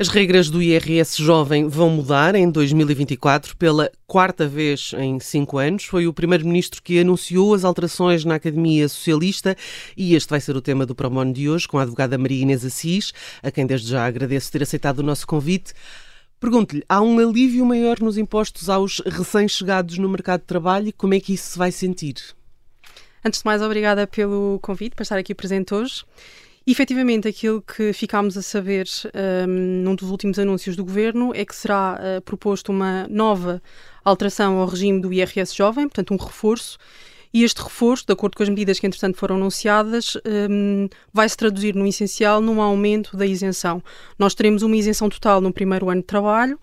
As regras do IRS jovem vão mudar em 2024 pela quarta vez em cinco anos. Foi o primeiro-ministro que anunciou as alterações na Academia Socialista e este vai ser o tema do Promono de hoje com a advogada Maria Inês Assis, a quem desde já agradeço ter aceitado o nosso convite. Pergunto-lhe, há um alívio maior nos impostos aos recém-chegados no mercado de trabalho e como é que isso se vai sentir? Antes de mais, obrigada pelo convite para estar aqui presente hoje. E, efetivamente, aquilo que ficámos a saber um, num dos últimos anúncios do governo é que será uh, proposto uma nova alteração ao regime do IRS jovem, portanto, um reforço. E este reforço, de acordo com as medidas que, entretanto, foram anunciadas, um, vai se traduzir, no essencial, num aumento da isenção. Nós teremos uma isenção total no primeiro ano de trabalho,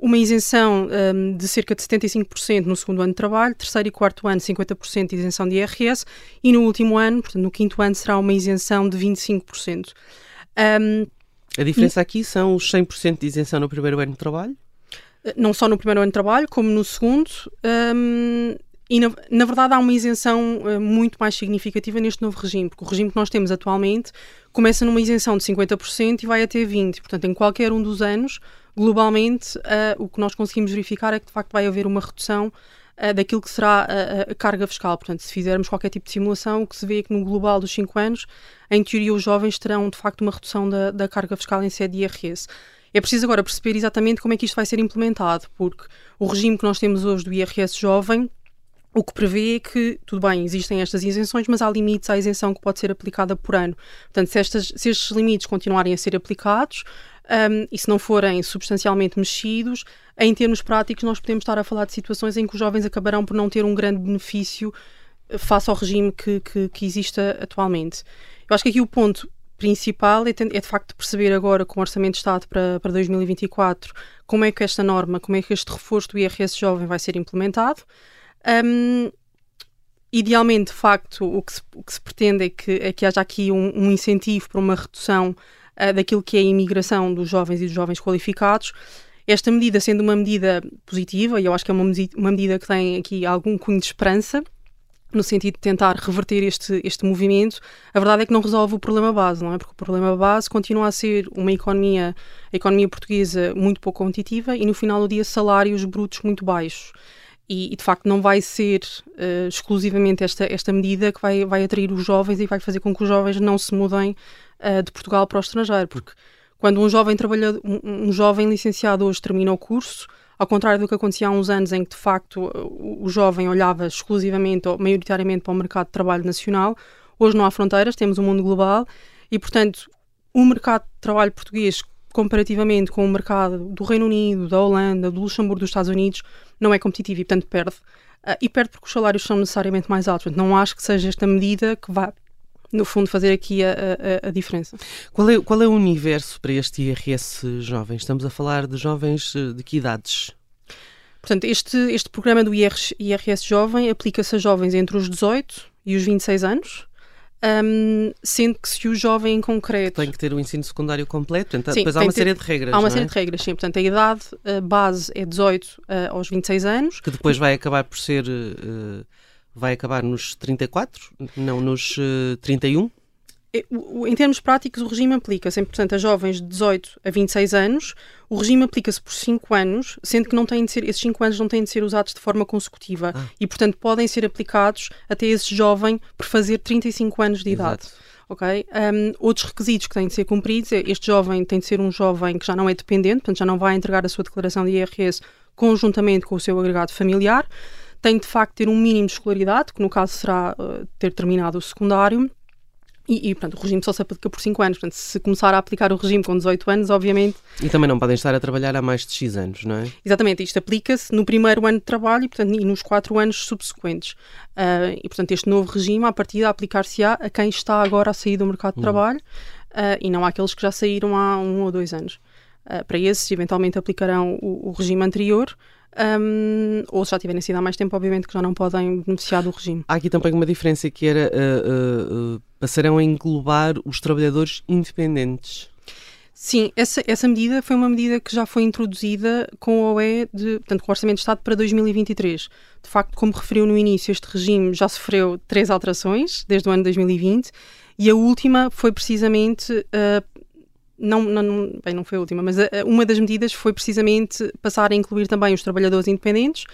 uma isenção um, de cerca de 75% no segundo ano de trabalho, terceiro e quarto ano 50% de isenção de IRS e no último ano, portanto no quinto ano, será uma isenção de 25%. Um, a diferença aqui são os 100% de isenção no primeiro ano de trabalho? Não só no primeiro ano de trabalho, como no segundo. Um, e, na, na, verdade, há uma isenção uh, muito mais significativa neste novo regime, porque o regime que nós temos atualmente começa numa isenção de 50% e vai até 20%. Portanto, em qualquer um dos anos, globalmente, o que nós conseguimos verificar é que de facto vai haver uma redução daquilo que será a, a, carga fiscal. Portanto, se fizermos qualquer tipo de simulação, o que se vê é que no global dos 5 anos, em teoria, os jovens terão de facto uma redução da, da carga fiscal em sede de IRS. É preciso agora perceber exatamente como é que isto vai ser implementado, porque o regime que nós temos hoje do IRS jovem o que prevê é que, tudo bem, existem estas isenções, mas há limites à isenção que pode ser aplicada por ano. Portanto, se, estas, se estes limites continuarem a ser aplicados, um, e se não forem substancialmente mexidos, em termos práticos, nós podemos estar a falar de situações em que os jovens acabarão por não ter um grande benefício eh, face ao regime que, que, que existe atualmente. Eu acho que aqui o ponto principal é, é, de facto perceber agora com o Orçamento de Estado para, para 2024 como é que esta norma, como é que este reforço do IRS jovem vai ser implementado. Um, idealmente, de facto, o que, se, o que se pretende é que, é que haja aqui um, um incentivo para uma redução uh, daquilo que é a imigração dos jovens e dos jovens qualificados. Esta medida sendo uma medida positiva, e eu acho que é uma, uma medida que tem aqui algum cunho de esperança, no sentido de tentar reverter este, este movimento, a verdade é que não resolve o problema base, não é? Porque o problema base continua a ser uma economia, a economia portuguesa muito pouco competitiva e no final do dia salários brutos muito baixos. E, e de facto não vai ser uh, exclusivamente esta, esta medida que vai, vai atrair os jovens e vai fazer com que os jovens não se mudem uh, de Portugal para o estrangeiro, porque quando um jovem trabalhador, um, um, jovem licenciado hoje termina o curso, ao contrário do que acontecia há uns anos em que de facto o, o jovem olhava exclusivamente ou maioritariamente para o mercado de trabalho nacional, hoje não há fronteiras, temos um mundo global e portanto o mercado de trabalho português comparativamente com o mercado do Reino Unido, da Holanda, do Luxemburgo, dos Estados Unidos, não é competitivo e, portanto, perde. Uh, e perde porque os salários são necessariamente mais altos. Portanto, não acho que seja esta medida que vá no fundo, fazer aqui a, a, a, diferença. Qual é, qual é o universo para este IRS jovem? Estamos a falar de jovens eh, de que idades? Portanto, este, este programa do IRS, IRS Jovem aplica-se a jovens entre os 18 e os 26 anos, um, sendo que se o jovem em concreto. Tem que ter o ensino secundário completo, então sim, depois há uma série de regras. Há uma é? série de regras, sim. Portanto, a idade a base é 18 uh, aos 26 anos. Que depois vai acabar por ser. Uh, vai acabar nos 34, não nos uh, 31? Em termos práticos, o regime aplica-se, portanto, a jovens de 18 a 26 anos. O regime aplica-se por 5 anos, sendo que não têm de ser, esses 5 anos não têm de ser usados de forma consecutiva ah. e, portanto, podem ser aplicados até esse jovem por fazer 35 anos de idade. Ok? Um, outros requisitos que têm de ser cumpridos é este jovem tem de ser um jovem que já não é dependente, portanto, já não vai entregar a sua declaração de IRS conjuntamente com o seu agregado familiar. Tem de facto ter um mínimo de escolaridade, que no caso será uh, ter terminado o secundário e, e portanto, o regime só se aplica por 5 anos. Portanto, se começar a aplicar o regime com 18 anos, obviamente. E também não podem estar a trabalhar há mais de X anos, não é? Exatamente. Isto aplica-se no primeiro ano de trabalho e, portanto, e nos 4 anos subsequentes. Uh, e, portanto, este novo regime, a partir de aplicar-se-á a quem está agora a sair do mercado de hum. trabalho uh, e não àqueles que já saíram há um ou dois anos. Uh, para esses, eventualmente aplicarão o, o regime anterior. Um, ou se já tiverem sido há mais tempo, obviamente que já não podem beneficiar do regime. Há aqui também uma diferença que era uh, uh, passarão a englobar os trabalhadores independentes. Sim, essa, essa medida foi uma medida que já foi introduzida com o OE, de, portanto, com o Orçamento de Estado para 2023. De facto, como referiu no início, este regime já sofreu três alterações desde o ano 2020 e a última foi precisamente uh, não, não, bem, não foi a última, mas a, uma das medidas foi precisamente passar a incluir também os trabalhadores independentes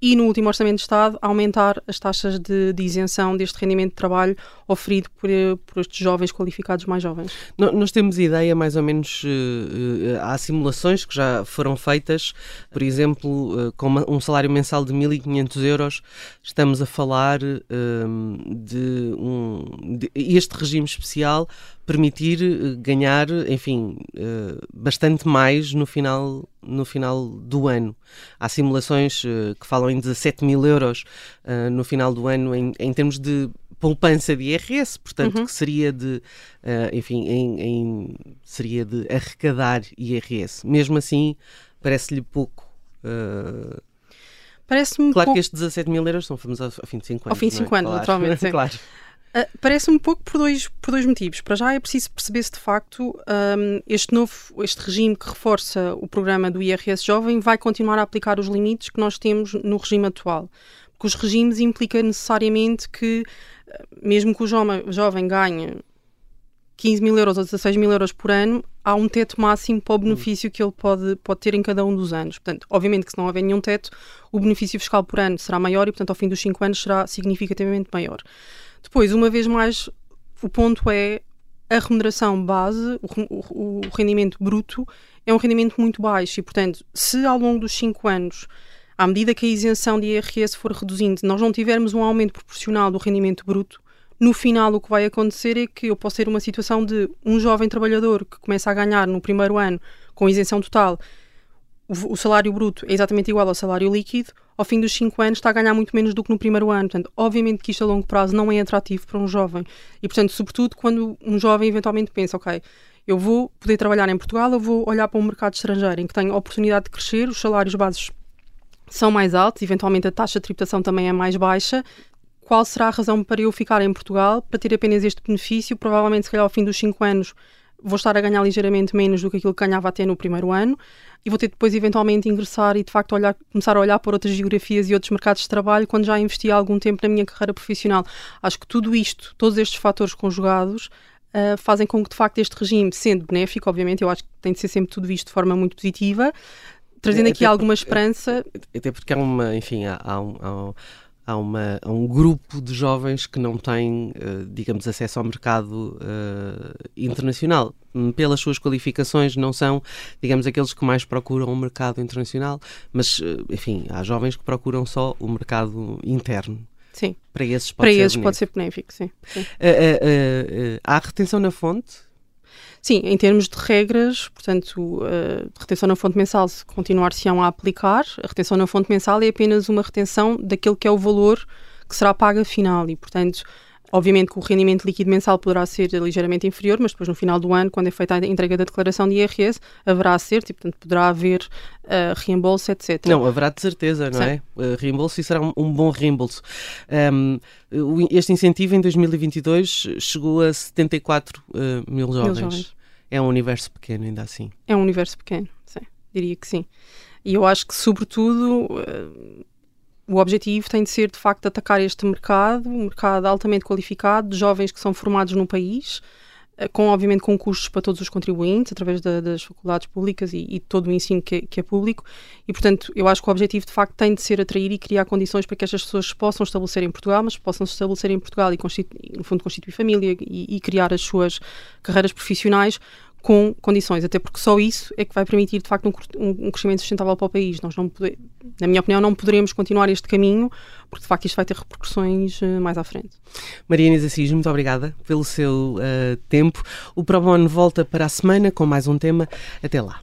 e no último Orçamento de Estado aumentar as taxas de, de isenção deste rendimento de trabalho oferido por, eh, por estes jovens qualificados mais jovens. Nós temos ideia, mais ou menos, uh, há simulações que já foram feitas, por exemplo, uh, com uma, um salário mensal de 1.500 euros, estamos a falar uh, de, um, de este regime especial permitir ganhar, enfim, bastante mais no final, no final do ano. Há simulações que falam em 17 mil euros no final do ano em, em termos de poupança de IRS, portanto, uhum. que seria de, enfim, em, em, seria de arrecadar IRS. Mesmo assim, parece-lhe pouco. Uh... Parece-me Claro pouco... que estes 17 mil euros são famosos ao, fim de 5 anos. Ao fim de 5 é? anos, claro. naturalmente. Claro. Uh, Parece-me pouco por dois, por dois motivos. Para já é preciso perceber se de facto um, este novo este regime que reforça o programa do IRS Jovem vai continuar a aplicar os limites que nós temos no regime atual. Porque os regimes implicam necessariamente que mesmo que o jovem, jovem ganhe 15 mil euros ou 16 mil euros por ano, há um teto máximo para o benefício que ele pode, pode ter em cada um dos anos. Portanto, obviamente que se não houver nenhum teto, o benefício fiscal por ano será maior e, portanto, ao fim dos 5 anos será significativamente maior. Depois, uma vez mais, o ponto é a remuneração base, o, o, o rendimento bruto, é um rendimento muito baixo e, portanto, se ao longo dos 5 anos à medida que a isenção de IRS for reduzindo, nós não tivermos um aumento proporcional do rendimento bruto, no final o que vai acontecer é que eu posso ter uma situação de um jovem trabalhador que começa a ganhar no primeiro ano com isenção total, o, salário bruto é exatamente igual ao salário líquido, ao fim dos 5 anos está a ganhar muito menos do que no primeiro ano. Portanto, obviamente que isto a longo prazo não é atrativo para um jovem. E, portanto, sobretudo quando um jovem eventualmente pensa, ok, eu vou poder trabalhar em Portugal, eu vou olhar para um mercado estrangeiro em que tenho a oportunidade de crescer, os salários bases são mais altos, eventualmente a taxa de tributação também é mais baixa. Qual será a razão para eu ficar em Portugal para ter apenas este benefício? Provavelmente, se calhar, ao fim dos 5 anos, vou estar a ganhar ligeiramente menos do que aquilo que ganhava até no primeiro ano e vou ter depois, eventualmente, ingressar e, de facto, olhar, começar a olhar por outras geografias e outros mercados de trabalho quando já investi algum tempo na minha carreira profissional. Acho que tudo isto, todos estes fatores conjugados, uh, fazem com que, de facto, este regime, sendo benéfico, obviamente, eu acho que tem de ser sempre tudo visto de forma muito positiva, trazendo aqui alguma esperança. Até porque há uma, enfim, há, há, um, há, uma, há um grupo de jovens que não têm, digamos, acesso ao mercado uh, internacional. Pelas suas qualificações, não são, digamos, aqueles que mais procuram o mercado internacional, mas, enfim, há jovens que procuram só o mercado interno. Sim. Para esses pode, Para ser, esses benéfico. pode ser benéfico, sim. sim. Uh, uh, há retenção na fonte? Sim, em termos de regras, portanto, a retenção na fonte mensal se continuar-se-ão a aplicar. A retenção na fonte mensal é apenas uma retenção daquele que é o valor que será pago final e, portanto, Obviamente que o rendimento líquido mensal poderá ser ligeiramente inferior, mas depois no final do ano, quando é feita a entrega da declaração de IRS, haverá ser, e portanto poderá haver uh, reembolso, etc. Não, haverá de certeza, não Sim. é? Uh, reembolso e será um, um bom reembolso. Um, este incentivo em 2022 chegou a 74 uh, mil jovens. mil jovens. É um universo pequeno, ainda assim. É um universo pequeno, sim, diria que sim. E eu acho que, sobretudo, o objetivo tem de ser, de facto, atacar este mercado, um mercado altamente qualificado, de jovens que são formados no país, eh, com, obviamente, com custos para todos os contribuintes, através da, das faculdades públicas e, e todo o ensino que, que, é público. E, portanto, eu acho que o objetivo, de facto, tem de ser atrair e criar condições para que estas pessoas possam estabelecer em Portugal, mas possam se estabelecer em Portugal e, no fundo, constituir família e, e criar as suas carreiras profissionais com condições, até porque só isso é que vai permitir de facto um, um crescimento sustentável para o país. Nós não poder, na minha opinião, não poderemos continuar este caminho, porque de facto isto vai ter repercussões uh, mais à frente. Maria Inês Assis, muito obrigada pelo seu uh, tempo. O ProBono volta para a semana com mais um tema. Até lá.